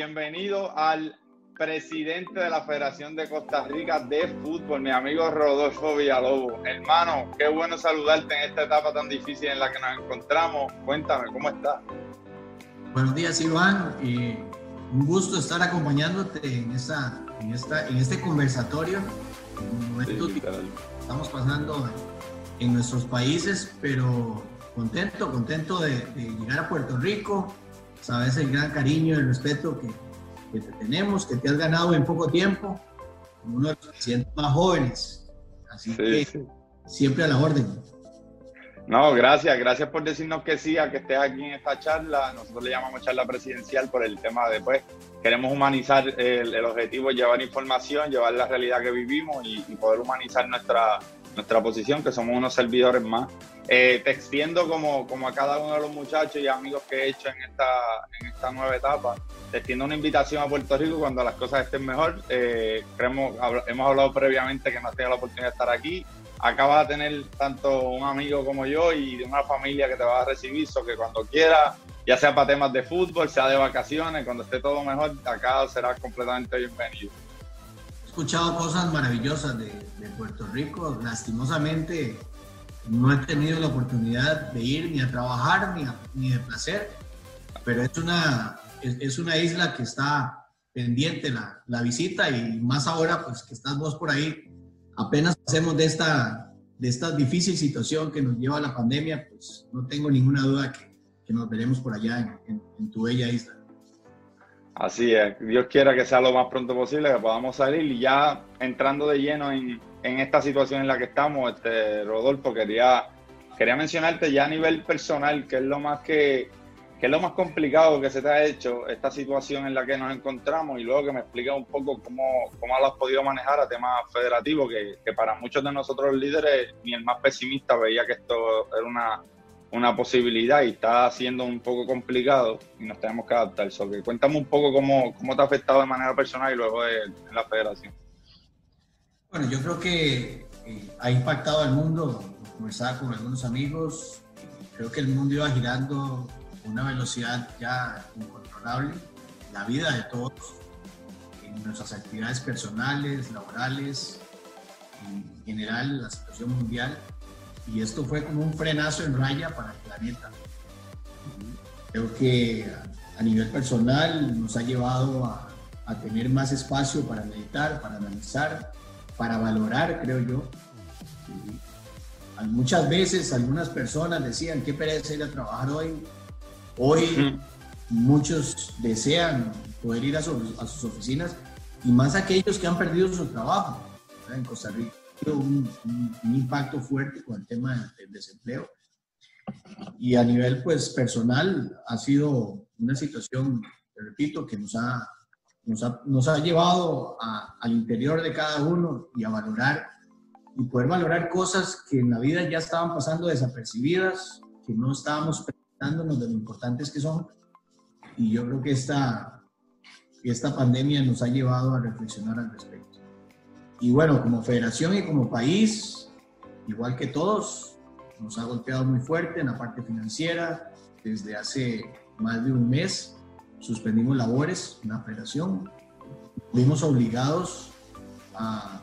bienvenido al presidente de la Federación de Costa Rica de Fútbol, mi amigo Rodolfo Villalobos. Hermano, qué bueno saludarte en esta etapa tan difícil en la que nos encontramos. Cuéntame, ¿cómo estás? Buenos días, Iván. un gusto estar acompañándote en, esta, en, esta, en este conversatorio. estamos pasando en nuestros países, pero contento, contento de, de llegar a Puerto Rico. Sabes el gran cariño y el respeto que, que te tenemos, que te has ganado en poco tiempo, uno de los presidentes más jóvenes. Así que siempre a la orden. No, gracias, gracias por decirnos que sí, a que estés aquí en esta charla. Nosotros le llamamos charla presidencial por el tema de, pues, queremos humanizar el, el objetivo, llevar información, llevar la realidad que vivimos y, y poder humanizar nuestra, nuestra posición, que somos unos servidores más. Eh, te extiendo como, como a cada uno de los muchachos y amigos que he hecho en esta, en esta nueva etapa, te extiendo una invitación a Puerto Rico cuando las cosas estén mejor. Eh, creemos, hemos hablado previamente que no has tenido la oportunidad de estar aquí. Acabas de tener tanto un amigo como yo y de una familia que te va a recibir, so que cuando quieras, ya sea para temas de fútbol, sea de vacaciones, cuando esté todo mejor, acá serás completamente bienvenido escuchado cosas maravillosas de, Puerto Rico. Lastimosamente no he tenido la oportunidad de ir ni a trabajar ni, ni de placer, pero es una, es, una isla que está pendiente la, la, visita y más ahora pues que estás vos por ahí. Apenas hacemos de esta, de esta difícil situación que nos lleva a la pandemia, pues no tengo ninguna duda que, que nos veremos por allá en tu bella isla. Así es, Dios quiera que sea lo más pronto posible, que podamos salir y ya entrando de lleno en, esta situación en la que estamos, este, Rodolfo, quería, quería mencionarte ya a nivel personal, que es lo más que, es lo más complicado que se te ha hecho esta situación en la que nos encontramos y luego que me expliques un poco cómo, cómo lo has podido manejar a temas federativos, que, que para muchos de nosotros líderes ni el más pesimista veía que esto era una una posibilidad y está siendo un poco complicado y nos tenemos que adaptar. So, que cuéntame un poco cómo, cómo te ha afectado de manera personal y luego en la federación. Bueno, yo creo que eh, ha impactado al mundo. Conversaba con algunos amigos. Creo que el mundo iba girando a una velocidad ya incontrolable. La vida de todos, en nuestras actividades personales, laborales, en general la situación mundial y esto fue como un frenazo en raya para el planeta. Creo que a nivel personal nos ha llevado a, tener más espacio para meditar, para analizar, para valorar, creo yo. muchas veces algunas personas decían, qué pereza ir a trabajar hoy. Hoy muchos desean poder ir a, a, sus oficinas y más aquellos que han perdido su trabajo en Costa Rica un, impacto fuerte con el tema del desempleo. Y a nivel pues, personal ha sido una situación, repito, que nos ha, nos ha, nos ha llevado al interior de cada uno y a valorar y poder valorar cosas que en la vida ya estaban pasando desapercibidas, que no estábamos pensándonos de lo importantes que son. Y yo creo que esta, esta pandemia nos ha llevado a reflexionar al respecto. Y bueno, como federación y como país, igual que todos, nos ha golpeado muy fuerte en la parte financiera. Desde hace más de un mes suspendimos labores en la federación. Fuimos obligados a,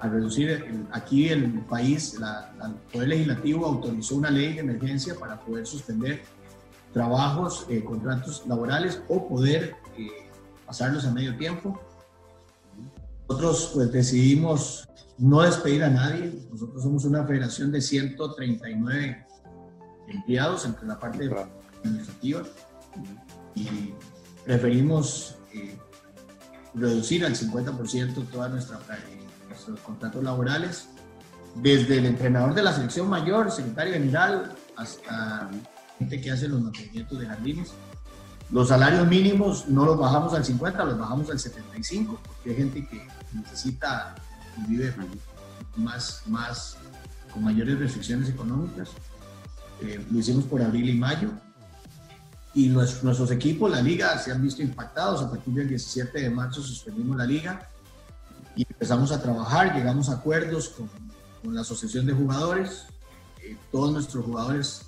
a reducir, aquí el país, el Poder Legislativo autorizó una ley de emergencia para poder suspender trabajos, eh, contratos laborales o poder eh, pasarlos a medio tiempo. Nosotros pues decidimos no despedir a nadie. Nosotros somos una federación de 139 empleados entre la parte administrativa y preferimos eh, reducir al 50% todos eh, nuestros contratos laborales, desde el entrenador de la selección mayor, secretario general, hasta gente que hace los mantenimientos de jardines. Los salarios mínimos no los bajamos al 50, los bajamos al 75, porque hay gente que necesita y vive más, más, con mayores restricciones económicas. Eh, lo hicimos por abril y mayo. Y nuestros equipos, la liga, se han visto impactados. A partir del 17 de marzo suspendimos la liga y empezamos a trabajar, llegamos a acuerdos con, con la asociación de jugadores. Eh, todos nuestros jugadores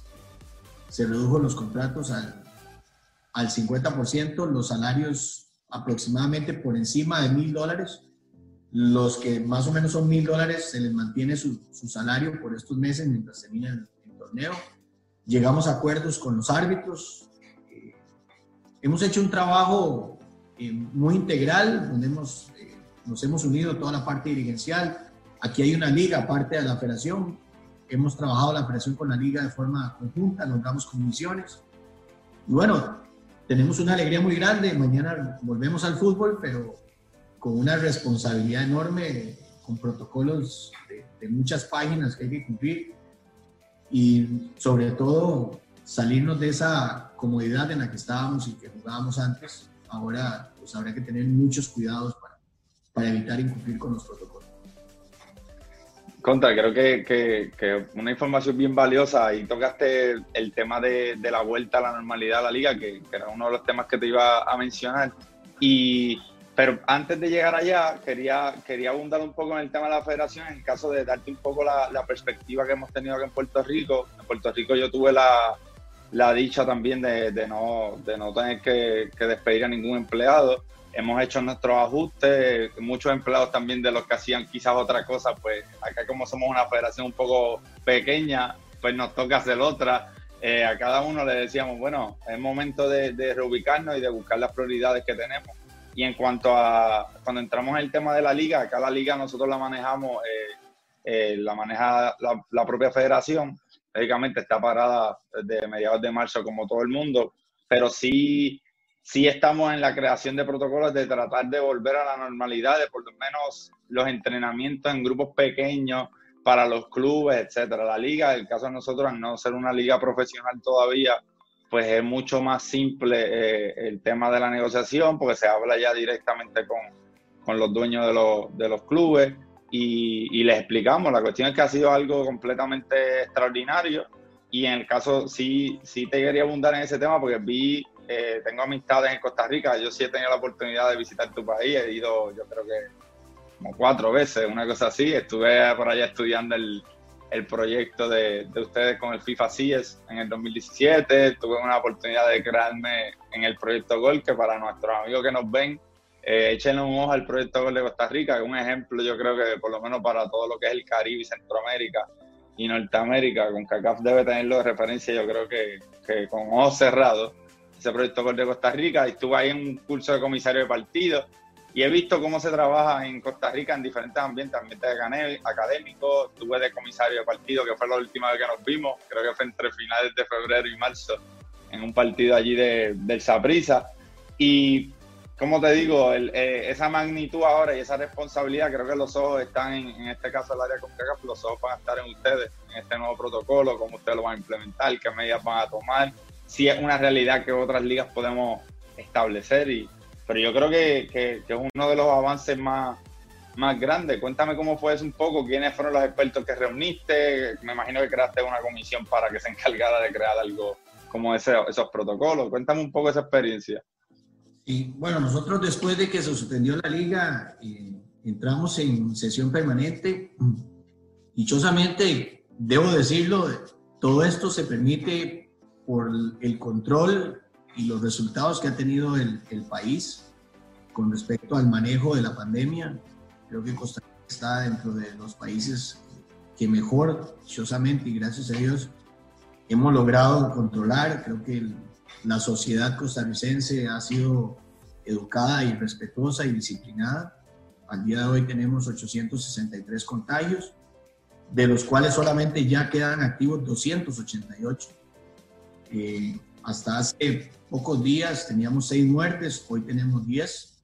se redujo los contratos al, al 50% los salarios aproximadamente por encima de mil dólares. Los que más o menos son mil dólares se les mantiene su, su, salario por estos meses mientras termina el, el torneo. Llegamos a acuerdos con los árbitros. Hemos hecho un trabajo eh, muy integral donde hemos, eh, nos hemos unido toda la parte dirigencial. Aquí hay una liga aparte de la federación. Hemos trabajado la federación con la liga de forma conjunta, logramos comisiones. Y bueno, tenemos una alegría muy grande. Mañana volvemos al fútbol, pero con una responsabilidad enorme, con protocolos de, de muchas páginas que hay que cumplir y sobre todo salirnos de esa comodidad en la que estábamos y que jugábamos antes. Ahora pues habrá que tener muchos cuidados para, para evitar incumplir con los protocolos. Contra, creo que, que, que, una información bien valiosa y tocaste el, tema de, de, la vuelta a la normalidad de la liga, que, que, era uno de los temas que te iba a mencionar. Y, pero antes de llegar allá, quería, quería abundar un poco en el tema de la federación, en caso de darte un poco la, la perspectiva que hemos tenido aquí en Puerto Rico. En Puerto Rico yo tuve la, la dicha también de, no, de no tener que, despedir a ningún empleado hemos hecho nuestros ajustes, muchos empleados también de los que hacían quizás otra cosa, pues acá como somos una federación un poco pequeña, pues nos toca hacer otra. Eh, a cada uno le decíamos, bueno, es momento de, reubicarnos y de buscar las prioridades que tenemos. Y en cuanto a cuando entramos en el tema de la liga, acá la liga nosotros la manejamos, eh, eh, la maneja la, propia federación, lógicamente está parada desde mediados de marzo como todo el mundo, pero sí sí estamos en la creación de protocolos de tratar de volver a la normalidad, de por lo menos los entrenamientos en grupos pequeños para los clubes, etcétera. La liga, el caso de nosotros, al no ser una liga profesional todavía, pues es mucho más simple eh, el tema de la negociación, porque se habla ya directamente con, con los dueños de los, de los clubes y, y les explicamos. La cuestión es que ha sido algo completamente extraordinario. Y en el caso sí, sí te quería abundar en ese tema porque vi eh, tengo amistades en Costa Rica, yo sí he tenido la oportunidad de visitar tu país, he ido yo creo que como cuatro veces, una cosa así, estuve por allá estudiando el, el proyecto de, de, ustedes con el FIFA CIES en el 2017, tuve una oportunidad de crearme en el proyecto Gol, que para nuestros amigos que nos ven, eh, échenle un ojo al proyecto de Costa Rica, que es un ejemplo yo creo que por lo menos para todo lo que es el Caribe Centroamérica y Norteamérica, con CACAF debe tenerlo de referencia, yo creo que, que con ojos cerrados ese proyecto de Costa Rica, estuve ahí en un curso de comisario de partido y he visto cómo se trabaja en Costa Rica en diferentes ambientes, ambientes académicos, estuve de comisario de partido, que fue la última vez que nos vimos, creo que fue entre finales de febrero y marzo, en un partido allí de, del Saprisa. Y, como te digo, eh, esa magnitud ahora y esa responsabilidad, creo que los ojos están en, en este caso el área con CACAF, los ojos van a estar en ustedes, en este nuevo protocolo, cómo ustedes lo van a implementar, qué medidas van a tomar, sí es una realidad que otras ligas podemos establecer, pero yo creo que, es uno de los avances más, más grandes. Cuéntame cómo fue eso un poco, quiénes fueron los expertos que reuniste, me imagino que creaste una comisión para que se encargara de crear algo como esos protocolos. Cuéntame un poco esa experiencia. Y bueno, nosotros después de que se suspendió la liga, eh, entramos en sesión permanente. Dichosamente, debo decirlo, todo esto se permite por el control y los resultados que ha tenido el, el, país con respecto al manejo de la pandemia. Creo que Costa Rica está dentro de los países que mejor, dichosamente y gracias a Dios, hemos logrado controlar. Creo que el, la sociedad costarricense ha sido educada y respetuosa y disciplinada. Al día de hoy tenemos 863 contagios, de los cuales solamente ya quedan activos 288 eh, hasta hace pocos días teníamos seis muertes, hoy tenemos 10,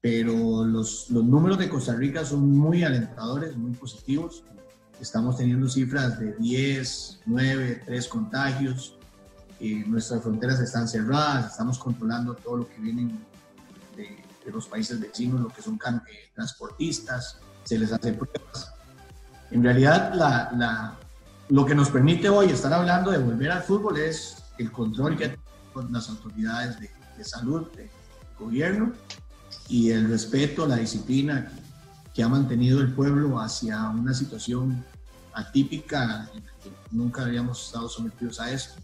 pero los, los números de Costa Rica son muy alentadores, muy positivos. Estamos teniendo cifras de 10, 9, 3 contagios. Eh, nuestras fronteras están cerradas, estamos controlando todo lo que viene de, de los países vecinos, lo que son eh, transportistas, se les hace pruebas. En realidad, la, la, lo que nos permite hoy estar hablando de volver al fútbol es el control que tienen las autoridades de, de salud, de gobierno y el respeto, la disciplina que ha mantenido el pueblo hacia una situación atípica en la que nunca habíamos estado sometidos a esto.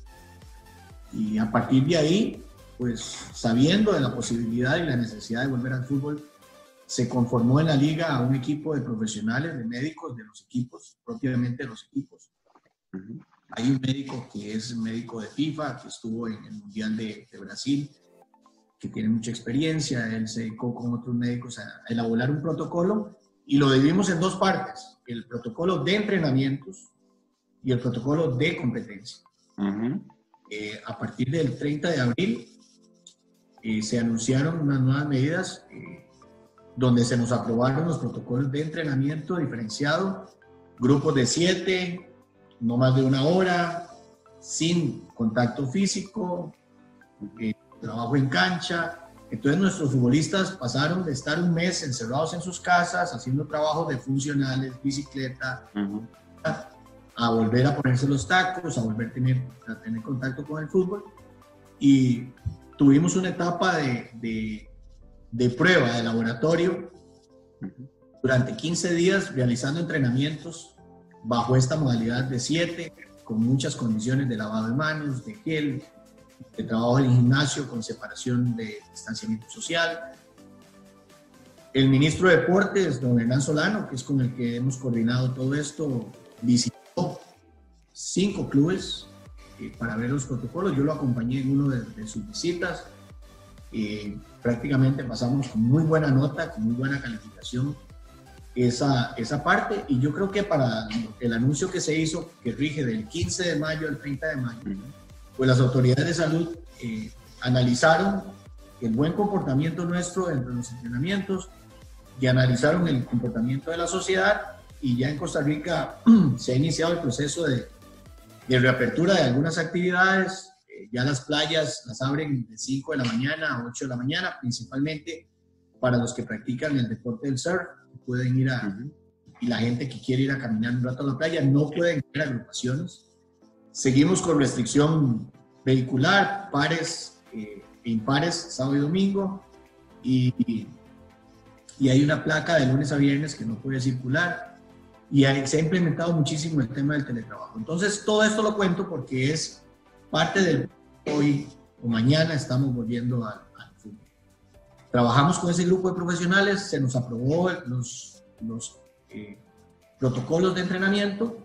Y a partir de ahí, pues sabiendo de la posibilidad y la necesidad de volver al fútbol, se conformó en la liga a un equipo de profesionales, de médicos de los equipos, propiamente de los equipos. Hay un médico que es médico de FIFA, que estuvo en el Mundial de, Brasil, que tiene mucha experiencia. Él se dedicó con otros médicos a, elaborar un protocolo y lo dividimos en dos partes, el protocolo de entrenamientos y el protocolo de competencia. Eh, a partir del 30 de abril eh, se anunciaron unas nuevas medidas eh, donde se nos aprobaron los protocolos de entrenamiento diferenciado, grupos de siete, no más de una hora, sin contacto físico, eh, trabajo en cancha. Entonces nuestros futbolistas pasaron de estar un mes encerrados en sus casas, haciendo trabajos de funcionales, bicicleta, a volver a ponerse los tacos, a volver a tener, a tener contacto con el fútbol. Y tuvimos una etapa de, de de prueba de laboratorio durante 15 días realizando entrenamientos bajo esta modalidad de 7, con muchas condiciones de lavado de manos, de gel, de trabajo en el gimnasio con separación de distanciamiento social. El ministro de Deportes, don Hernán Solano, que es con el que hemos coordinado todo esto, visitó cinco clubes eh, para ver los protocolos. Yo lo acompañé en uno de, de sus visitas. Eh, prácticamente pasamos con muy buena nota, con muy buena calificación esa, esa parte. Y yo creo que para el anuncio que se hizo, que rige del 15 de mayo al 30 de mayo, pues las autoridades de salud eh, analizaron el buen comportamiento nuestro dentro de los entrenamientos y analizaron el comportamiento de la sociedad y ya en Costa Rica se ha iniciado el proceso de, de reapertura de algunas actividades, ya las playas las abren de 5 de la mañana a 8 de la mañana, principalmente para los que practican el deporte del surf, pueden ir a, y la gente que quiere ir a caminar un rato a la playa, no pueden ir a agrupaciones. Seguimos con restricción vehicular, pares eh, e impares, sábado y domingo, y, y, hay una placa de lunes a viernes que no puede circular, y se ha implementado muchísimo el tema del teletrabajo. Entonces, todo esto lo cuento porque es parte del hoy o mañana estamos volviendo al, fútbol. Trabajamos con ese grupo de profesionales, se nos aprobó los, los eh, protocolos de entrenamiento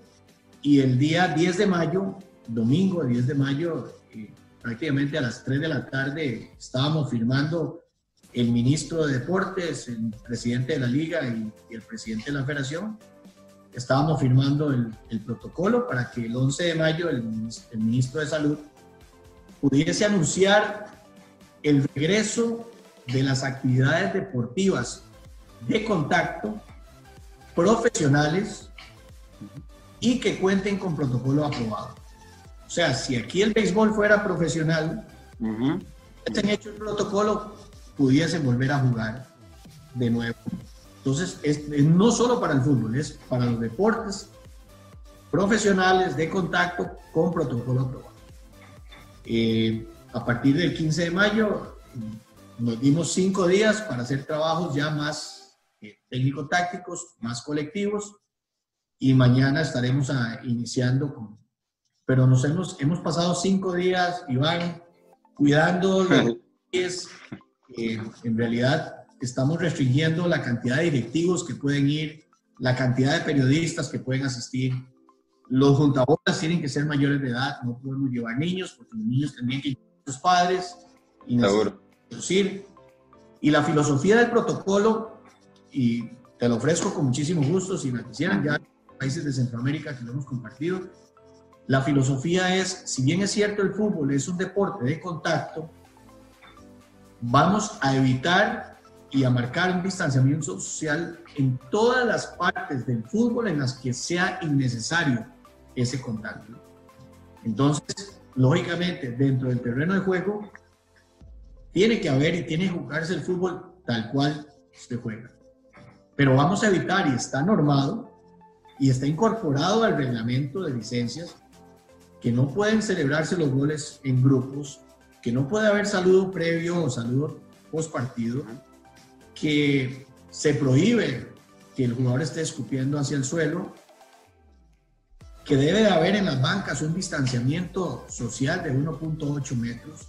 y el día 10 de mayo, domingo 10 de mayo, eh, prácticamente a las 3 de la tarde estábamos firmando el ministro de Deportes, el presidente de la liga y, el presidente de la federación, estábamos firmando el, protocolo para que el 11 de mayo el, ministro de Salud pudiese anunciar el regreso de las actividades deportivas de contacto profesionales y que cuenten con protocolo aprobado. O sea, si aquí el béisbol fuera profesional, uh hecho el protocolo, pudiesen volver a jugar de nuevo entonces, es, no solo para el fútbol, es para los deportes profesionales de contacto con protocolo aprobado. Eh, a partir del 15 de mayo nos dimos cinco días para hacer trabajos ya más eh, técnico-tácticos, más colectivos, y mañana estaremos a, iniciando con... Pero nos hemos, hemos pasado cinco días, Iván, cuidando los pies. Eh, en realidad estamos restringiendo la cantidad de directivos que pueden ir, la cantidad de periodistas que pueden asistir. Los juntabolas tienen que ser mayores de edad, no podemos llevar niños, porque los niños tendrían que llevar a sus padres y conducir. Y la filosofía del protocolo, y te lo ofrezco con muchísimo gusto, si me quisieran ya países de Centroamérica que lo hemos compartido, la filosofía es, si bien es cierto el fútbol es un deporte de contacto, vamos a evitar y a marcar un distanciamiento social en todas las partes del fútbol en las que sea innecesario ese contacto. Entonces, lógicamente, dentro del terreno de juego, tiene que haber y tiene que jugarse el fútbol tal cual se juega. Pero vamos a evitar, y está normado, y está incorporado al reglamento de licencias, que no pueden celebrarse los goles en grupos, que no puede haber saludo previo o saludo post partido, que se prohíbe que el jugador esté escupiendo hacia el suelo, que debe de haber en las bancas un distanciamiento social de 1.8 metros,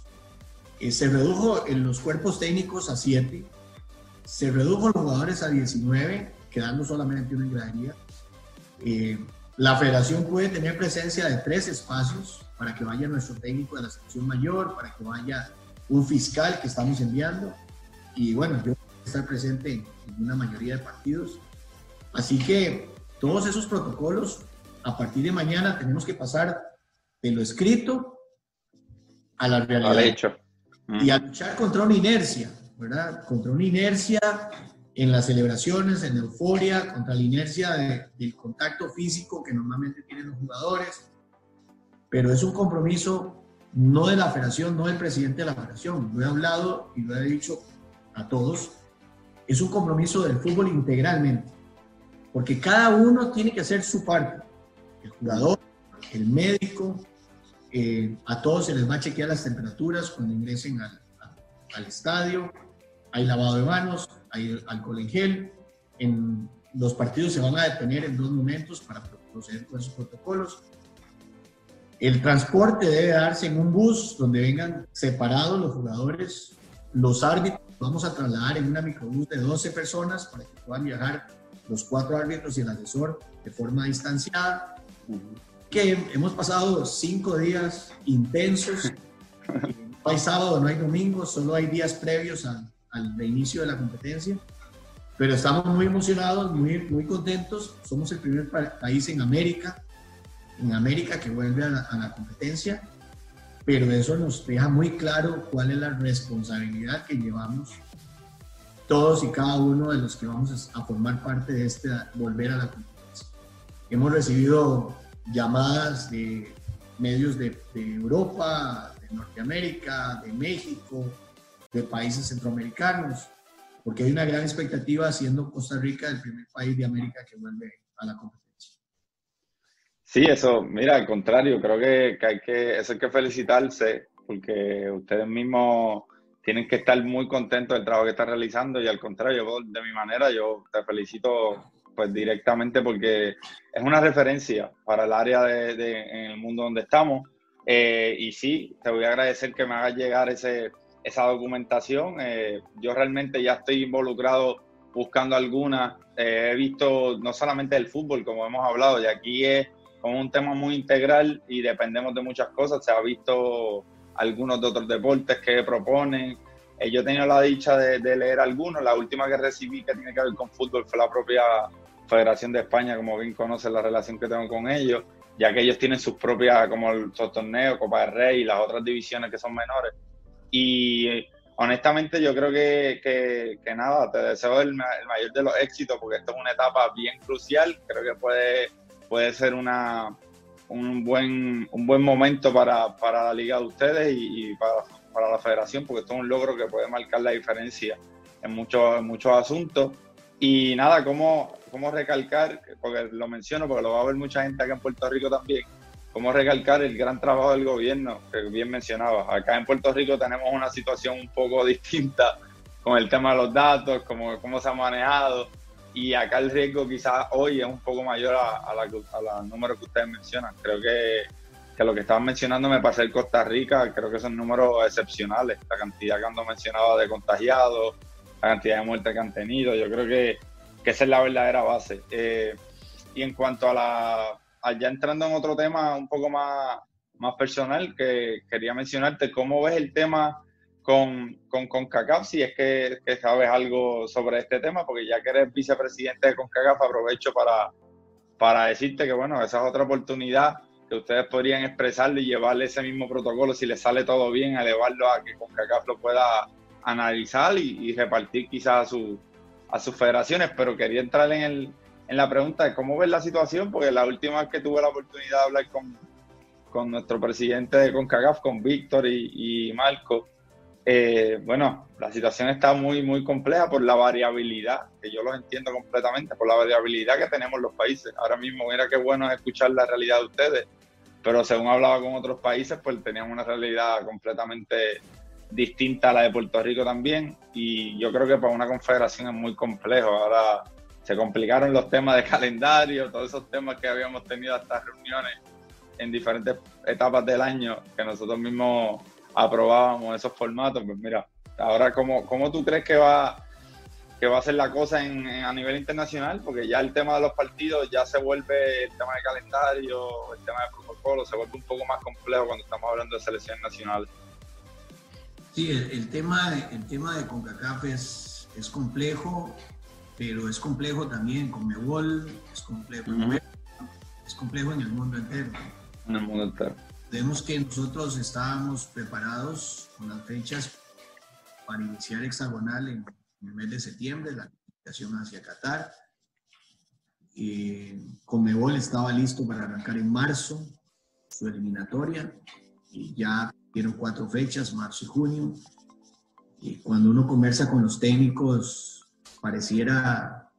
Eh, se redujo en los cuerpos técnicos a 7, se redujo los jugadores a 19, quedando solamente una gradería. Eh, la federación puede tener presencia de tres espacios para que vaya nuestro técnico de la sección mayor, para que vaya un fiscal que estamos enviando. Y bueno, yo estar presente en una mayoría de partidos. Así que todos esos protocolos, a partir de mañana tenemos que pasar de lo escrito a la realidad. Al hecho. Y a luchar contra una inercia, ¿verdad? Contra una inercia en las celebraciones, en euforia, contra la inercia del contacto físico que normalmente tienen los jugadores. Pero es un compromiso no de la federación, no del presidente de la federación. Lo he hablado y lo he dicho a todos. Es un compromiso del fútbol integralmente. Porque cada uno tiene que hacer su parte. El jugador, el médico, eh, a todos se les va a chequear las temperaturas cuando ingresen al, al estadio. Hay lavado de manos, hay alcohol en gel. En los partidos se van a detener en dos momentos para proceder con esos protocolos. El transporte debe darse en un bus donde vengan separados los jugadores, los árbitros. Vamos a trasladar en una microbús de 12 personas para que puedan viajar los cuatro árbitros y el asesor de forma distanciada. Que hemos pasado cinco días intensos. No hay sábado, no hay domingo, solo hay días previos al, al reinicio de la competencia. Pero estamos muy emocionados, muy, muy contentos. Somos el primer país en América, en América que vuelve a la, a la competencia. Pero eso nos deja muy claro cuál es la responsabilidad que llevamos todos y cada uno de los que vamos a formar parte de este volver a la competencia. Hemos recibido llamadas de medios de, de Europa, de Norteamérica, de México, de países centroamericanos, porque hay una gran expectativa siendo Costa Rica el primer país de América que vuelve a la competencia. Sí, eso, mira, al contrario, creo que, que hay que, eso hay que felicitarse, porque ustedes mismos tienen que estar muy contentos del trabajo que están realizando y al contrario, de mi manera, yo te felicito pues directamente porque es una referencia para el área de, de en el mundo donde estamos. Eh, y sí, te voy a agradecer que me hagas llegar ese, esa documentación. Eh, yo realmente ya estoy involucrado buscando algunas. Eh, he visto no solamente el fútbol, como hemos hablado, y aquí es como un tema muy integral y dependemos de muchas cosas. Se ha visto algunos de otros deportes que proponen. Eh, yo he tenido la dicha de, leer algunos. La última que recibí que tiene que ver con fútbol fue la propia Federación de España, como bien conocen la relación que tengo con ellos, ya que ellos tienen sus propias, como el torneo, Copa del Rey y las otras divisiones que son menores. Y honestamente yo creo que, que, nada, te deseo el, mayor de los éxitos porque esto es una etapa bien crucial. Creo que puede, puede ser una, un, buen, un buen momento para, para la liga de ustedes y, para, para, la federación porque esto es un logro que puede marcar la diferencia en muchos, en muchos asuntos. Y nada, ¿cómo, cómo recalcar, porque lo menciono porque lo va a ver mucha gente acá en Puerto Rico también, cómo recalcar el gran trabajo del gobierno, que bien mencionabas. Acá en Puerto Rico tenemos una situación un poco distinta con el tema de los datos, cómo, cómo se ha manejado, y acá el riesgo quizás hoy es un poco mayor a, la, a números que ustedes mencionan. Creo que, que lo que estaban mencionando me parece en Costa Rica, creo que son números excepcionales, la cantidad que han mencionado de contagiados, la cantidad de muertes que han tenido, yo creo que, que esa es la verdadera base. Eh, y en cuanto a la allá entrando en otro tema un poco más, más personal, que quería mencionarte, ¿cómo ves el tema con, con CONCACAF? Si es que, sabes algo sobre este tema, porque ya que eres vicepresidente de CONCACAF, aprovecho para, para decirte que, bueno, esa es otra oportunidad que ustedes podrían expresarle y llevarle ese mismo protocolo, si les sale todo bien, elevarlo a que CONCACAF lo pueda analizar y, repartir quizás a, a sus federaciones, pero quería entrar en el, en la pregunta de cómo ves la situación, porque la última vez que tuve la oportunidad de hablar con, con nuestro presidente de CONCACAF, con Víctor y, Marco, eh, bueno, la situación está muy, muy compleja por la variabilidad, que yo lo entiendo completamente, por la variabilidad que tenemos los países. Ahora mismo, mira qué bueno escuchar la realidad de ustedes, pero según hablaba con otros países, pues tenían una realidad completamente distinta a la de Puerto Rico también, y yo creo que para una confederación es muy complejo. Ahora se complicaron los temas de calendario, todos esos temas que habíamos tenido hasta reuniones en diferentes etapas del año, que nosotros mismos aprobábamos esos formatos. Pues mira, ahora, ¿cómo, cómo tú crees que va, que va a ser la cosa en, a nivel internacional? Porque ya el tema de los partidos ya se vuelve el tema de calendario, el tema de protocolo, se vuelve un poco más complejo cuando estamos hablando de selecciones nacionales. Sí, el, tema, el tema de CONCACAF es, es complejo, pero es complejo también con Mebol, es complejo, es complejo en el mundo entero. En el mundo entero. Vemos que nosotros estábamos preparados con las fechas para iniciar hexagonal en, el mes de septiembre, la clasificación hacia Qatar. Eh, Conmebol estaba listo para arrancar en marzo su eliminatoria y ya dieron cuatro fechas, marzo y junio. Y cuando uno conversa con los técnicos, pareciera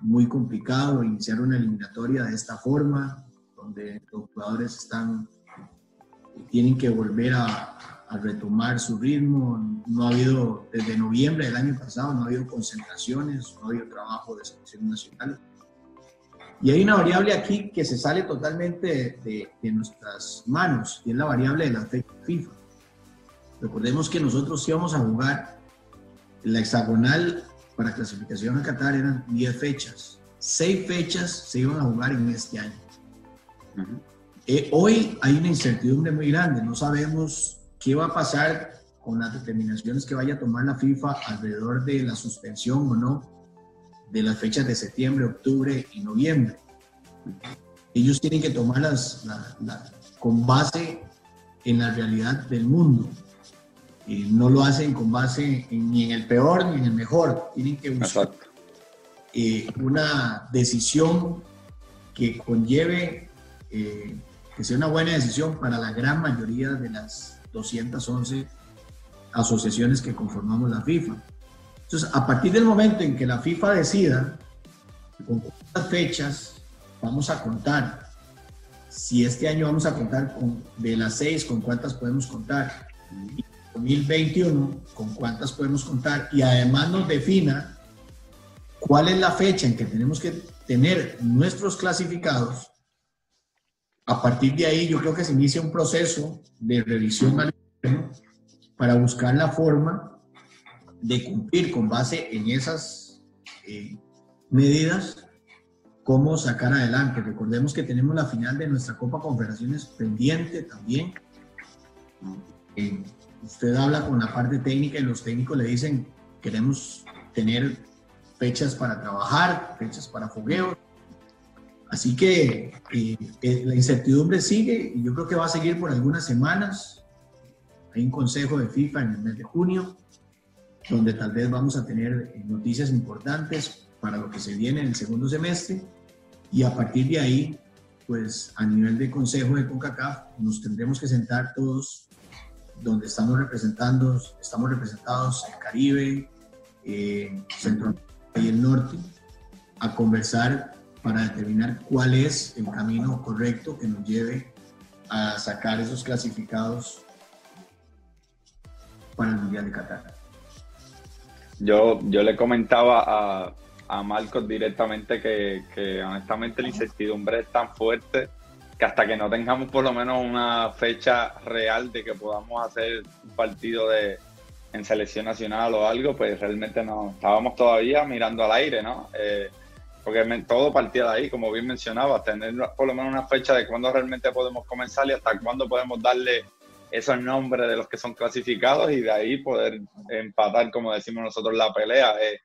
muy complicado iniciar una eliminatoria de esta forma, donde los jugadores están, tienen que volver a, a retomar su ritmo. No ha habido, desde noviembre del año pasado, no ha habido concentraciones, no ha habido trabajo de selección nacional. Y hay una variable aquí que se sale totalmente de, de, nuestras manos, y es la variable de la FIFA. Recordemos que nosotros íbamos a jugar la hexagonal para clasificación a Qatar, eran 10 fechas. 6 fechas se iban a jugar en este año. Eh, hoy hay una incertidumbre muy grande, no sabemos qué va a pasar con las determinaciones que vaya a tomar la FIFA alrededor de la suspensión o no de las fechas de septiembre, octubre y noviembre. Ellos tienen que tomarlas con base en la realidad del mundo. y no lo hacen con base ni en el peor ni en el mejor. Tienen que buscar eh, una decisión que conlleve, eh, que sea una buena decisión para la gran mayoría de las 211 asociaciones que conformamos la FIFA. Entonces, a partir del momento en que la FIFA decida con cuántas fechas vamos a contar, si este año vamos a contar con, de las seis, con cuántas podemos contar, y 2021, con cuántas podemos contar, y además nos defina cuál es la fecha en que tenemos que tener nuestros clasificados, a partir de ahí yo creo que se inicia un proceso de revisión para buscar la forma de cumplir con base en esas eh, medidas cómo sacar adelante. Recordemos que tenemos la final de nuestra Copa Confederaciones pendiente también. Eh, usted habla con la parte técnica y los técnicos le dicen queremos tener fechas para trabajar, fechas para fogueo. Así que eh, la incertidumbre sigue y yo creo que va a seguir por algunas semanas. Hay un consejo de FIFA en el mes de junio donde tal vez vamos a tener eh, noticias importantes para lo que se viene en el segundo semestre y a partir de ahí, pues a nivel de consejo de CONCACAF nos tendremos que sentar todos donde estamos representando, estamos representados el Caribe, eh, Centroamérica y el Norte, a conversar para determinar cuál es el camino correcto que nos lleve a sacar esos clasificados para el Mundial de Qatar. Yo, yo le comentaba a, a Marcos directamente que, que, honestamente la incertidumbre es tan fuerte que hasta que no tengamos por lo menos una fecha real de que podamos hacer un partido de en selección nacional o algo, pues realmente no estábamos todavía mirando al aire, ¿no? Eh, porque todo partía de ahí, como bien mencionaba, tener por lo menos una fecha de cuándo realmente podemos comenzar y hasta cuándo podemos darle esos nombres de los que son clasificados y de ahí poder empatar, como decimos nosotros, la pelea. Eh,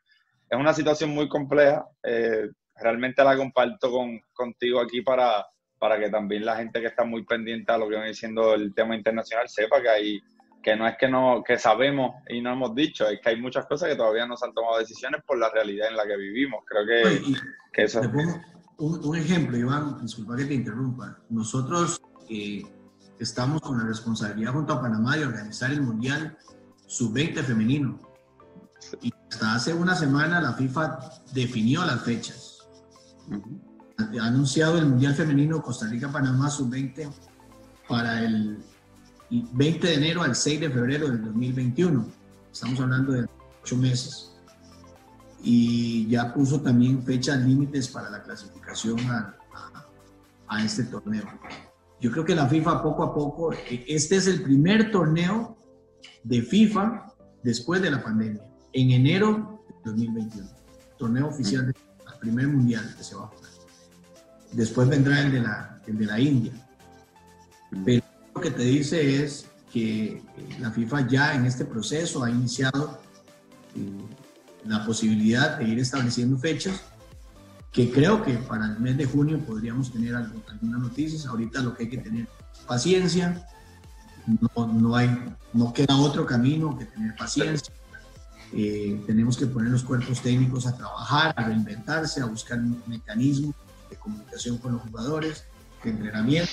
es una situación muy compleja. Eh, realmente la comparto con, contigo aquí para, para que también la gente que está muy pendiente a lo que viene diciendo el tema internacional sepa que hay que no es que no que sabemos y no hemos dicho, es que hay muchas cosas que todavía no se han tomado decisiones por la realidad en la que vivimos. Creo que, que eso... Pongo un, un, ejemplo, Iván, disculpa que te interrumpa. Nosotros eh, estamos con la responsabilidad junto a Panamá de organizar el Mundial Sub-20 femenino. Y hasta hace una semana la FIFA definió las fechas. Ha anunciado el Mundial Femenino Costa Rica-Panamá Sub-20 para el 20 de enero al 6 de febrero del 2021. Estamos hablando de ocho meses. Y ya puso también fechas límites para la clasificación a, a, a este torneo yo creo que la FIFA poco a poco, e, este es el primer torneo de FIFA después de la pandemia, en enero de 2021. Torneo oficial, del primer mundial que se va a jugar. Después vendrá el de la, el de la India. Pero que te dice es que la FIFA ya en este proceso ha iniciado eh, la posibilidad de ir estableciendo fechas que creo que para el mes de junio podríamos tener algunas noticias. Ahorita lo que hay que tener paciencia, no, no, hay, no queda otro camino que tener paciencia. Eh, tenemos que poner los cuerpos técnicos a trabajar, a reinventarse, a buscar mecanismos de comunicación con los jugadores, de entrenamiento.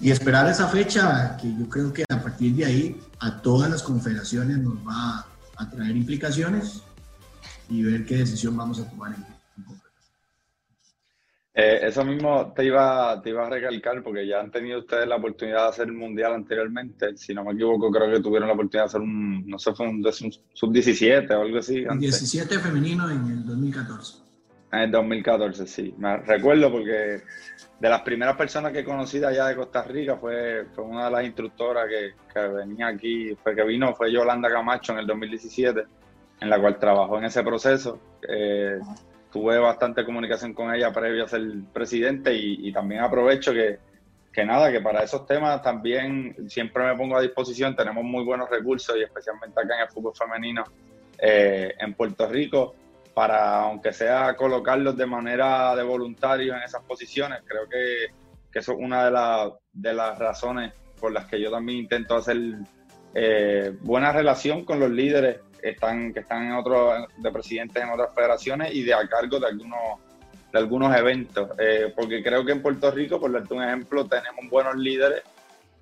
Y esperar esa fecha que yo creo que a partir de ahí a todas las confederaciones nos va a traer implicaciones y ver qué decisión vamos a tomar en, eh, eso mismo te iba, te iba a recalcar porque ya han tenido ustedes la oportunidad de hacer el mundial anteriormente. Si no me equivoco, creo que tuvieron la oportunidad de hacer un, no sé, fue un, sub-17 o algo así. 17 femenino en el 2014. En el 2014, sí. Me recuerdo porque de las primeras personas que conocí de allá de Costa Rica fue, fue una de las instructoras que, venía aquí, fue que vino, fue Yolanda Camacho en el 2017, en la cual trabajó en ese proceso. Eh, tuve bastante comunicación con ella previo a ser presidente y, también aprovecho que, que, nada, que para esos temas también siempre me pongo a disposición, tenemos muy buenos recursos y especialmente acá en el fútbol femenino eh, en Puerto Rico, para aunque sea colocarlos de manera de voluntario en esas posiciones, creo que, que eso es una de, de las razones por las que yo también intento hacer eh, buena relación con los líderes están, que están en otros, de presidentes en otras federaciones y de cargo de algunos, de algunos eventos. Eh, porque creo que en Puerto Rico, por darte un ejemplo, tenemos buenos líderes,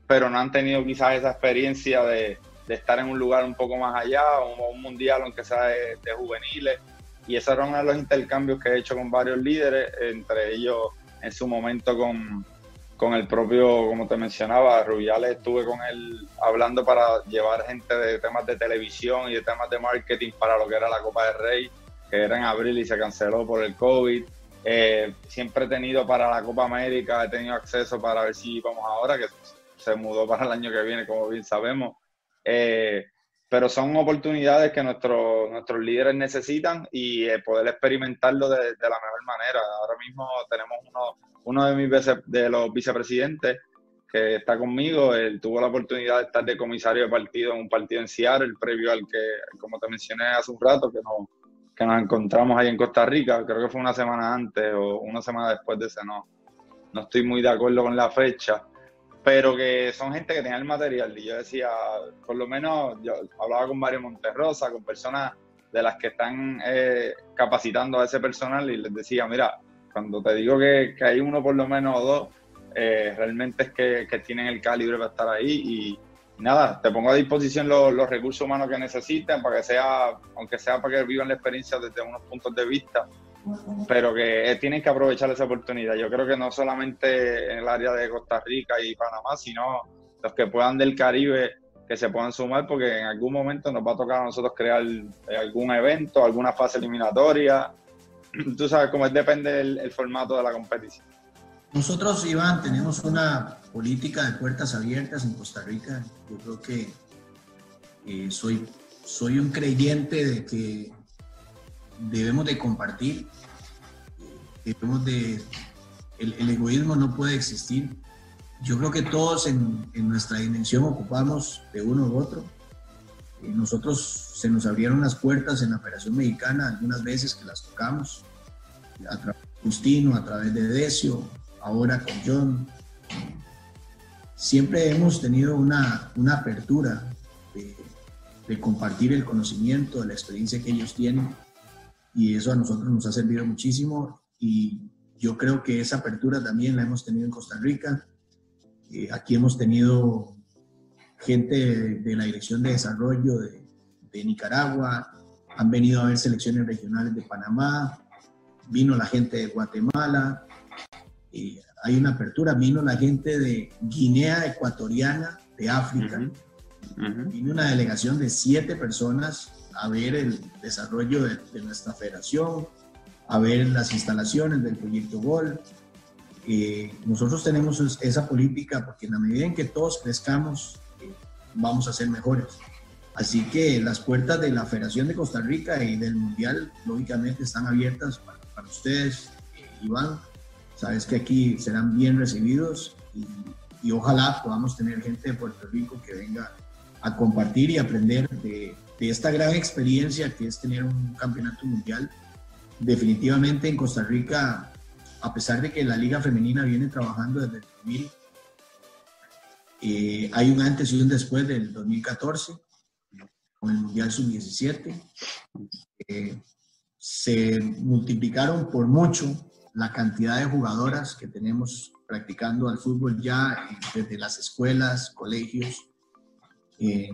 pero no han tenido quizás esa experiencia de, de estar en un lugar un poco más allá, o un mundial, aunque sea de, juveniles. Y esos era uno de los intercambios que he hecho con varios líderes, entre ellos en su momento con, con el propio, como te mencionaba, Rubiales estuve con él hablando para llevar gente de temas de televisión y de temas de marketing para lo que era la Copa del Rey, que era en abril y se canceló por el COVID. Eh, siempre he tenido para la Copa América, he tenido acceso para ver si vamos ahora, que se mudó para el año que viene, como bien sabemos. Eh, pero son oportunidades que nuestros nuestros líderes necesitan y eh, poder experimentarlo de, la mejor manera. Ahora mismo tenemos uno, uno de mis de los vicepresidentes que está conmigo, él tuvo la oportunidad de estar de comisario de partido en un partido en Seattle, previo al que, como te mencioné hace un rato, que nos, que nos encontramos ahí en Costa Rica, creo que fue una semana antes o una semana después de ese, no, no estoy muy de acuerdo con la fecha, pero que son gente que tenía el material. Y yo decía, por lo menos yo hablaba con Mario Monterrosa, con personas de las que están eh, capacitando a ese personal y les decía, mira, cuando te digo que, hay uno por lo menos o dos, eh, realmente es que, tienen el calibre para estar ahí. Y nada, te pongo a disposición los, recursos humanos que necesiten para que sea, aunque sea para que vivan la experiencia desde unos puntos de vista, pero que eh, tienen que aprovechar esa oportunidad. Yo creo que no solamente en el área de Costa Rica y Panamá, sino los que puedan del Caribe que se puedan sumar porque en algún momento nos va a tocar a nosotros crear eh, algún evento, alguna fase eliminatoria tú sabes cómo depende del formato de la competición. Nosotros, Iván, tenemos una política de puertas abiertas en Costa Rica. Yo creo que eh, soy, soy un creyente de que debemos de compartir, debemos de... El, egoísmo no puede existir. Yo creo que todos en, en nuestra dimensión ocupamos de uno u otro nosotros se nos abrieron las puertas en la Operación Mexicana algunas veces que las tocamos, a través de Justino, a través de Decio, ahora con John. Siempre hemos tenido una, una apertura de, de compartir el conocimiento, la experiencia que ellos tienen y eso a nosotros nos ha servido muchísimo. Y yo creo que esa apertura también la hemos tenido en Costa Rica. Eh, aquí hemos tenido gente de, la Dirección de Desarrollo de, Nicaragua, han venido a ver selecciones regionales de Panamá, vino la gente de Guatemala, hay una apertura, vino la gente de Guinea Ecuatoriana, de África, vino una delegación de siete personas a ver el desarrollo de, nuestra federación, a ver las instalaciones del proyecto GOL. nosotros tenemos esa política porque en la medida en que todos crezcamos vamos a ser mejores. Así que las puertas de la Federación de Costa Rica y del Mundial, lógicamente, están abiertas para, para ustedes, eh, Iván. Sabes que aquí serán bien recibidos y, y, ojalá podamos tener gente de Puerto Rico que venga a compartir y aprender de, de esta gran experiencia que es tener un campeonato mundial. Definitivamente en Costa Rica, a pesar de que la Liga Femenina viene trabajando desde el 2000, eh, hay un antes y un después del 2014 con el Mundial Sub-17. Eh, se multiplicaron por mucho la cantidad de jugadoras que tenemos practicando al fútbol ya desde las escuelas, colegios. Eh,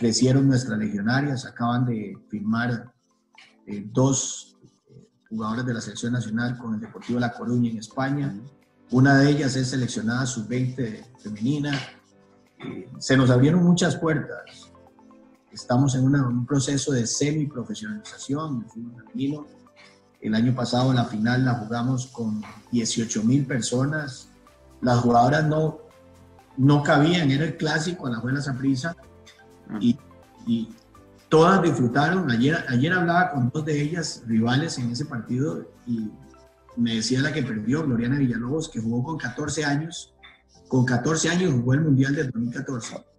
crecieron nuestras legionarias, acaban de firmar eh, dos eh, jugadoras de la selección nacional con el Deportivo La Coruña en España. Una de ellas es seleccionada sub-20 femenina. Eh, se nos abrieron muchas puertas Estamos en un proceso de semi-profesionalización del fútbol femenino. El año pasado la final la jugamos con 18 mil personas. Las jugadoras no, no cabían, era el clásico a la Juela Saprisa y, y, todas disfrutaron. Ayer, ayer hablaba con dos de ellas, rivales en ese partido, y me decía la que perdió, Gloriana Villalobos, que jugó con 14 años. Con 14 años jugó el Mundial del 2014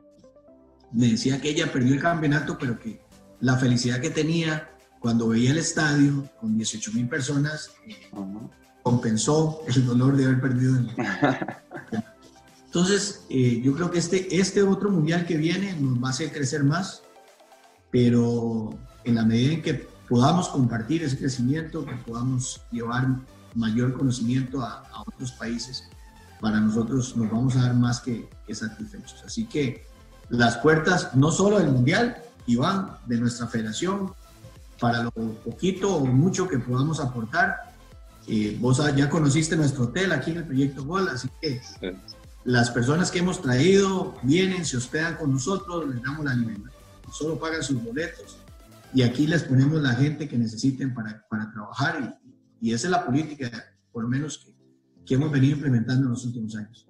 me decía que ella perdió el campeonato, pero que la felicidad que tenía cuando veía el estadio con 18 mil personas compensó el dolor de haber perdido el Entonces, eh, yo creo que este, este otro mundial que viene nos va a hacer crecer más, pero en la medida en que podamos compartir ese crecimiento, que podamos llevar mayor conocimiento a, otros países, para nosotros nos vamos a dar más que, que satisfechos. Así que las puertas no solo del Mundial, Iván, de nuestra federación, para lo poquito o mucho que podamos aportar. Eh, vos ya conociste nuestro hotel aquí en el Proyecto Gol, así que las personas que hemos traído vienen, se hospedan con nosotros, les damos la alimentación, solo pagan sus boletos y aquí les ponemos la gente que necesiten para, para trabajar y, y, esa es la política, por lo menos, que, que hemos venido implementando en los últimos años.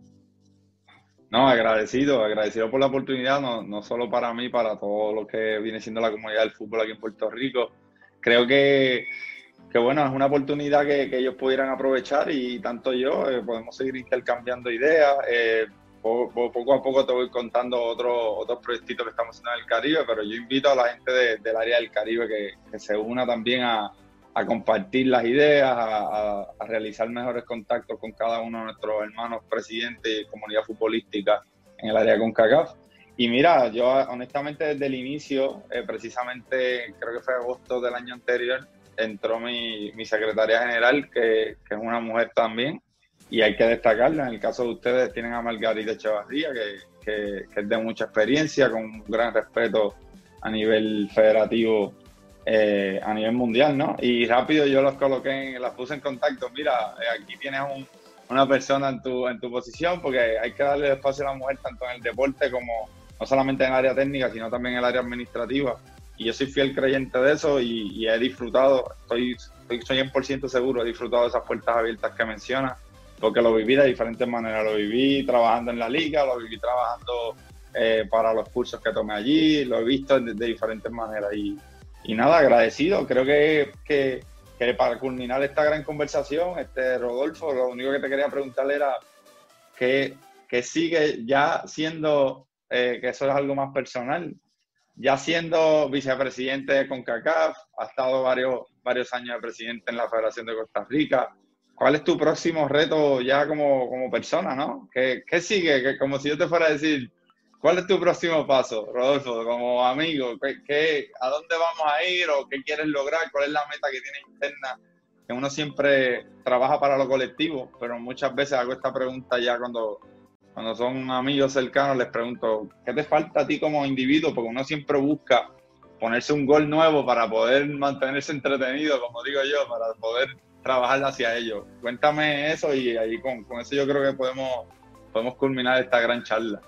No, agradecido, agradecido por la oportunidad, no, no solo para mí, para todo lo que viene siendo la comunidad del fútbol aquí en Puerto Rico. Creo que, que bueno, es una oportunidad que, ellos pudieran aprovechar y tanto yo eh, podemos seguir intercambiando ideas. Eh, poco, a poco te voy contando otros otros proyectitos que estamos haciendo en el Caribe, pero yo invito a la gente de, del área del Caribe que, se una también a, compartir las ideas, a, a, realizar mejores contactos con cada uno de nuestros hermanos presidentes y comunidad futbolística en el área con CACAF. Y mira, yo honestamente desde el inicio, eh, precisamente creo que fue agosto del año anterior, entró mi, mi secretaria general, que, que, es una mujer también, y hay que destacarla. En el caso de ustedes tienen a Margarita Echevarría, que, que, que es de mucha experiencia, con un gran respeto a nivel federativo eh, a nivel mundial, ¿no? Y rápido yo los coloqué, las puse en contacto. Mira, eh, aquí tienes una persona en tu, en tu posición porque hay que darle espacio a la mujer tanto en el deporte como no solamente en el área técnica, sino también en el área administrativa. Y yo soy fiel creyente de eso y, he disfrutado, estoy, estoy 100% seguro, he disfrutado de esas puertas abiertas que mencionas, porque lo viví de diferentes maneras. Lo viví trabajando en la liga, lo viví trabajando eh, para los cursos que tomé allí, lo he visto de, diferentes maneras. Y, y nada, agradecido. Creo que, que, para culminar esta gran conversación, este Rodolfo, lo único que te quería preguntarle era que, que sigue ya siendo, eh, que eso es algo más personal, ya siendo vicepresidente de CONCACAF, ha estado varios, varios años de presidente en la Federación de Costa Rica. ¿Cuál es tu próximo reto ya como, como persona, no? ¿Qué, qué sigue? Que como si yo te fuera a decir, ¿Cuál es tu próximo paso, Rodolfo, como amigo? ¿Qué, a dónde vamos a ir o qué quieres lograr? ¿Cuál es la meta que tienes interna? Que uno siempre trabaja para lo colectivo, pero muchas veces hago esta pregunta ya cuando, cuando son amigos cercanos, les pregunto, ¿qué te falta a ti como individuo? Porque uno siempre busca ponerse un gol nuevo para poder mantenerse entretenido, como digo yo, para poder trabajar hacia ello. Cuéntame eso y ahí con, con eso yo creo que podemos, podemos culminar esta gran charla.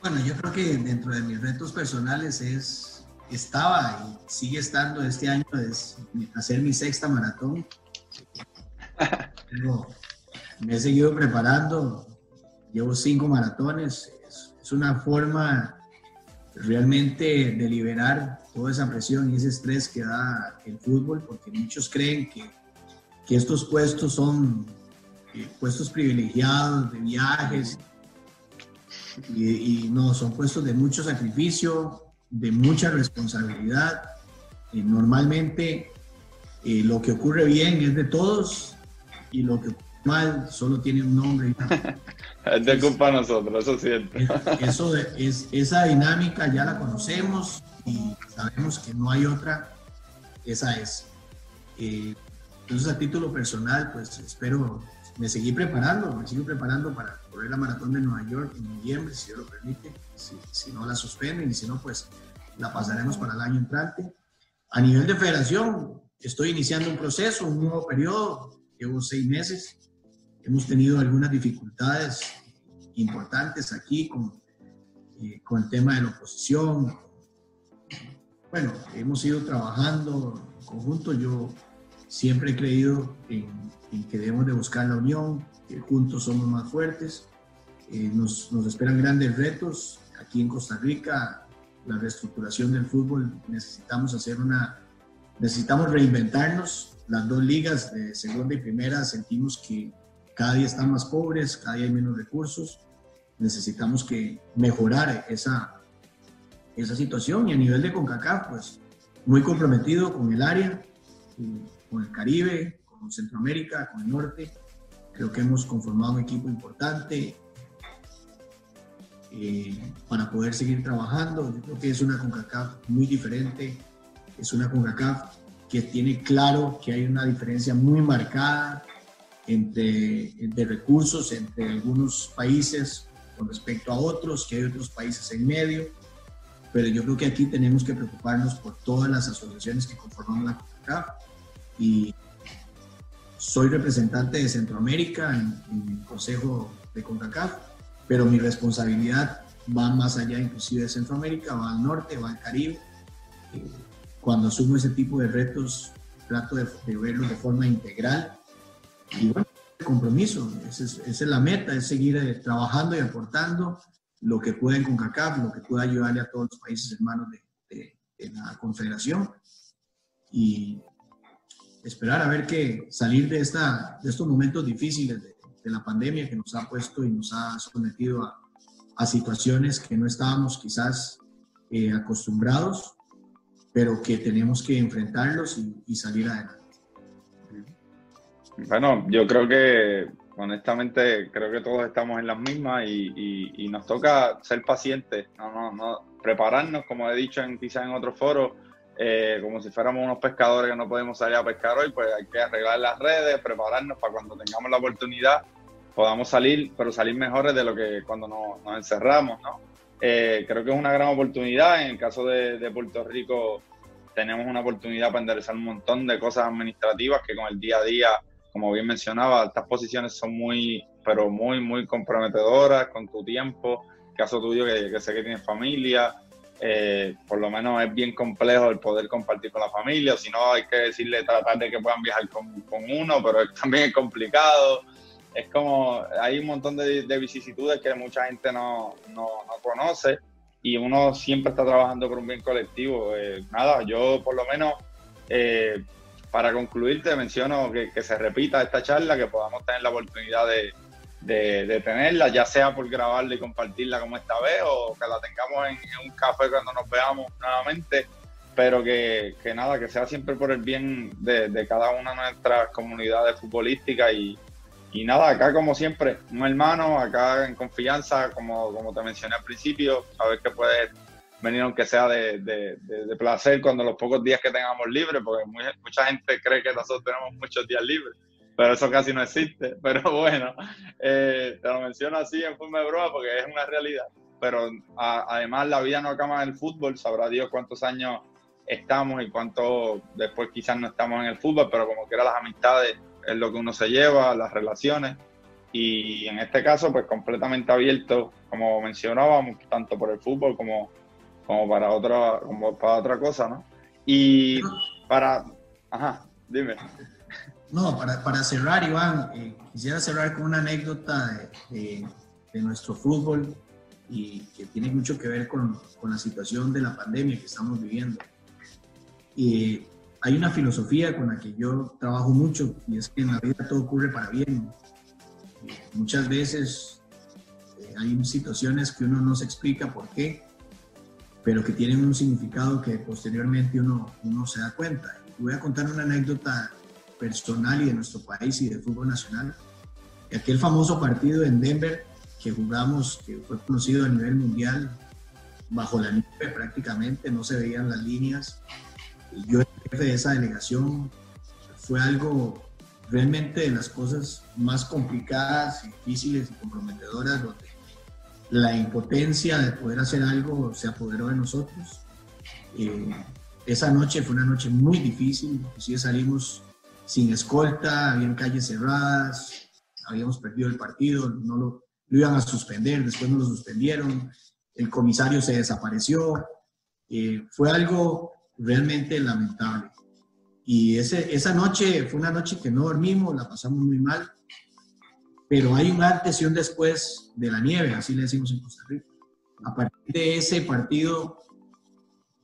Bueno, yo creo que dentro de mis retos personales es, estaba y sigue estando este año es hacer mi sexta maratón. me he seguido preparando, llevo cinco maratones, es, una forma realmente de liberar toda esa presión y ese estrés que da el fútbol, porque muchos creen que, que estos puestos son eh, puestos privilegiados de viajes y, no, son puestos de mucho sacrificio, de mucha responsabilidad. y normalmente eh, lo que ocurre bien es de todos y lo que mal solo tiene un nombre. de culpa de nosotros, eso es cierto. Eso es, esa dinámica ya la conocemos y sabemos que no hay otra, esa es. Eh, entonces a título personal, pues espero, me seguí preparando, me sigo preparando para correr la maratón de Nueva York en noviembre, si Dios lo permite, si, si no la suspenden y si no, pues la pasaremos para el año entrante. A nivel de federación, estoy iniciando un proceso, un nuevo periodo, llevo seis meses, hemos tenido algunas dificultades importantes aquí con, eh, con el tema de la oposición. Bueno, hemos ido trabajando en conjunto. Yo siempre he creído en, que debemos de buscar la unión, que juntos somos más fuertes. Eh, nos, nos esperan grandes retos. Aquí en Costa Rica, la reestructuración del fútbol, necesitamos hacer una, necesitamos reinventarnos. Las dos ligas de segunda y primera sentimos que cada día están más pobres, cada día hay menos recursos. Necesitamos que mejorar esa, esa situación y a nivel de CONCACAF, pues muy comprometido con el área, con el Caribe, con Centroamérica, con el norte. Creo que hemos conformado un equipo importante eh, para poder seguir trabajando. Yo creo que es una CONCACAF muy diferente, es una CONCACAF que tiene claro que hay una diferencia muy marcada entre, de recursos entre algunos países con respecto a otros, que hay otros países en medio, pero yo creo que aquí tenemos que preocuparnos por todas las asociaciones que conforman la CONCACAF. Y soy representante de Centroamérica en, el Consejo de CONCACAF, pero mi responsabilidad va más allá inclusive de Centroamérica, va al norte, va al Caribe. Cuando asumo ese tipo de retos, trato de, de verlo de forma integral y bueno, el compromiso, esa es, la meta, es seguir eh, trabajando y aportando lo que pueden con CACAF, lo que pueda ayudarle a todos los países hermanos de, la Confederación y esperar a ver que salir de, esta, de estos momentos difíciles de, la pandemia que nos ha puesto y nos ha sometido a, a situaciones que no estábamos quizás eh, acostumbrados, pero que tenemos que enfrentarlos y salir adelante. Bueno, yo creo que honestamente creo que todos estamos en las mismas y, nos toca ser pacientes, no, no, no, prepararnos, como he dicho en, quizás en otros foros, eh, como si fuéramos unos pescadores que no podemos salir a pescar hoy, pues hay que arreglar las redes, prepararnos para cuando tengamos la oportunidad podamos salir, pero salir mejores de lo que cuando nos, encerramos, ¿no? Eh, creo que es una gran oportunidad. En el caso de Puerto Rico tenemos una oportunidad para enderezar un montón de cosas administrativas que con el día a día como bien mencionaba, estas posiciones son muy, pero muy, muy comprometedoras con tu tiempo. Caso tuyo, que, sé que tienes familia, eh, por lo menos es bien complejo el poder compartir con la familia, si no hay que decirle, tratar de que puedan viajar con, uno, pero también es complicado. Es como, hay un montón de, vicisitudes que mucha gente no, no, conoce y uno siempre está trabajando por un bien colectivo. Eh, nada, yo por lo menos eh, para concluir, te menciono que, se repita esta charla, que podamos tener la oportunidad de, tenerla, ya sea por grabarla y compartirla como esta vez, o que la tengamos en, un café cuando nos veamos nuevamente, pero que, nada, que sea siempre por el bien de, cada una de nuestras comunidades futbolísticas y, y, nada, acá como siempre, un hermano, acá en confianza, como, como te mencioné al principio, a ver qué puedes venir aunque sea de, de, placer cuando los pocos días que tengamos libres, porque mucha gente cree que nosotros tenemos muchos días libres, pero eso casi no existe. Pero bueno, eh, te lo menciono así en forma de broma porque es una realidad. Pero además la vida no acaba en el fútbol, sabrá Dios cuántos años estamos y cuánto después quizás no estamos en el fútbol, pero como quiera las amistades es lo que uno se lleva, las relaciones. Y en este caso, pues completamente abierto, como mencionábamos, tanto por el fútbol como como para otra, como para otra cosa, ¿no? Y para, ajá, dime. No, para, para cerrar, Iván, eh, quisiera cerrar con una anécdota de, de, nuestro fútbol. y que tiene mucho que ver con, con la situación de la pandemia que estamos viviendo. Y hay una filosofía con la que yo trabajo mucho y es que en la vida todo ocurre para bien. muchas veces eh, hay situaciones que uno no se explica por qué, pero que tienen un significado que posteriormente uno, uno se da cuenta. Voy a contar una anécdota personal y de nuestro país y de fútbol nacional. Aquel famoso partido en Denver que jugamos, que fue conocido a nivel mundial, bajo la nieve prácticamente, no se veían las líneas. Yo, el jefe de esa delegación, fue algo realmente de las cosas más complicadas, difíciles y comprometedoras, donde la impotencia de poder hacer algo se apoderó de nosotros. Eh, esa noche fue una noche muy difícil, inclusive salimos sin escolta, habían calles cerradas, habíamos perdido el partido, no lo, iban a suspender, después no lo suspendieron, el comisario se desapareció, eh, fue algo realmente lamentable. Y ese, esa noche fue una noche que no dormimos, la pasamos muy mal, pero hay un antes y un después de la nieve, así le decimos en Costa Rica. A partir de ese partido,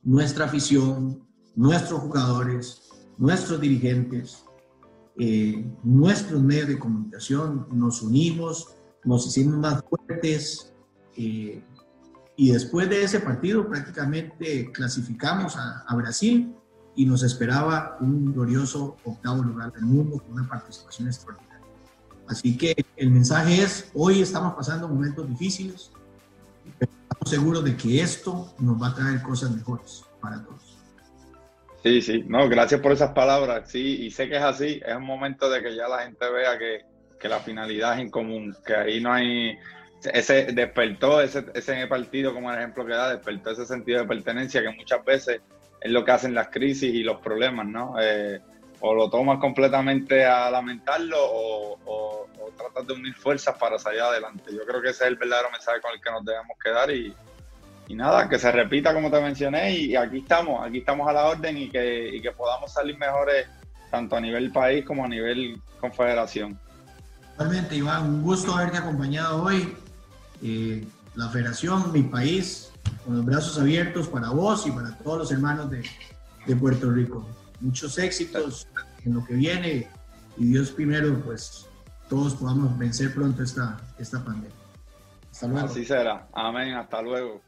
nuestra afición, nuestros jugadores, nuestros dirigentes, eh, nuestros medios de comunicación, nos unimos, nos hicimos más fuertes eh, y después de ese partido prácticamente clasificamos a, a, Brasil y nos esperaba un glorioso octavo lugar del mundo con una participación extraordinaria. Así que el mensaje es, hoy estamos pasando momentos difíciles, pero estamos seguros de que esto nos va a traer cosas mejores para todos. Sí, sí, no, gracias por esas palabras, sí, y sé que es así, es un momento de que ya la gente vea que, que la finalidad es en común, que ahí no hay, ese despertó ese, ese partido como el ejemplo que da, despertó ese sentido de pertenencia que muchas veces es lo que hacen las crisis y los problemas, ¿no? Eh, o lo tomas completamente a lamentarlo o, o, o, tratas de unir fuerzas para salir adelante. Yo creo que ese es el verdadero mensaje con el que nos debemos quedar y, y nada, que se repita como te mencioné y aquí estamos, aquí estamos a la orden y que, y que podamos salir mejores tanto a nivel país como a nivel confederación. Realmente, Iván, un gusto haberte acompañado hoy. Eh, la federación, mi país, con los brazos abiertos para vos y para todos los hermanos de, de Puerto Rico. Muchos éxitos en lo que viene y Dios primero, pues todos podamos vencer pronto esta, esta pandemia. Hasta luego. Así será. Amén. Hasta luego.